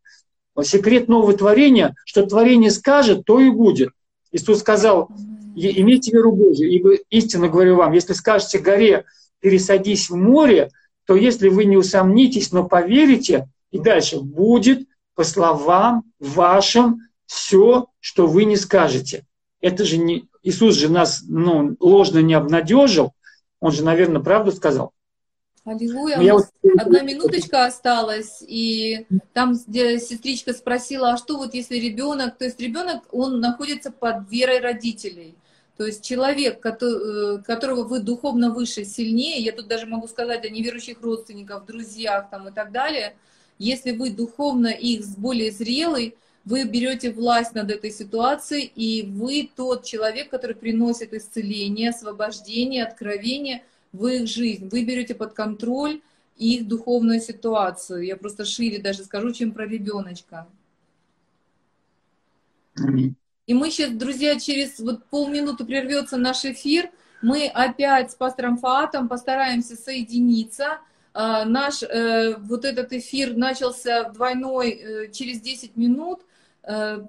Вот секрет нового творения, что творение скажет, то и будет. Иисус сказал, имейте веру Божию, ибо истинно говорю вам, если скажете горе, пересадись в море, то если вы не усомнитесь, но поверите, и дальше будет по словам вашим все, что вы не скажете. Это же не Иисус же нас ну, ложно не обнадежил, он же, наверное, правду сказал. Аллилуйя. У нас вот... одна минуточка осталась, и там сестричка спросила, а что вот если ребенок, то есть ребенок, он находится под верой родителей. То есть человек, э, которого вы духовно выше, сильнее, я тут даже могу сказать о неверующих родственниках, друзьях там и так далее, если вы духовно их более зрелый, вы берете власть над этой ситуацией, и вы тот человек, который приносит исцеление, освобождение, откровение в их жизнь. Вы берете под контроль их духовную ситуацию. Я просто шире даже скажу, чем про ребеночка. И мы сейчас, друзья, через вот полминуты прервется наш эфир. Мы опять с пастором Фаатом постараемся соединиться. А, наш э, вот этот эфир начался двойной э, через 10 минут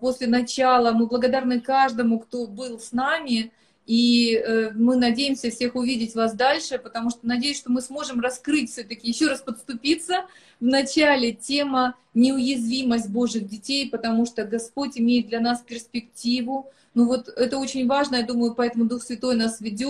после начала. Мы благодарны каждому, кто был с нами. И э, мы надеемся всех увидеть вас дальше, потому что надеюсь, что мы сможем раскрыть все-таки, еще раз подступиться. В начале тема неуязвимость Божьих детей, потому что Господь имеет для нас перспективу. Ну вот это очень важно, я думаю, поэтому Дух Святой нас ведет.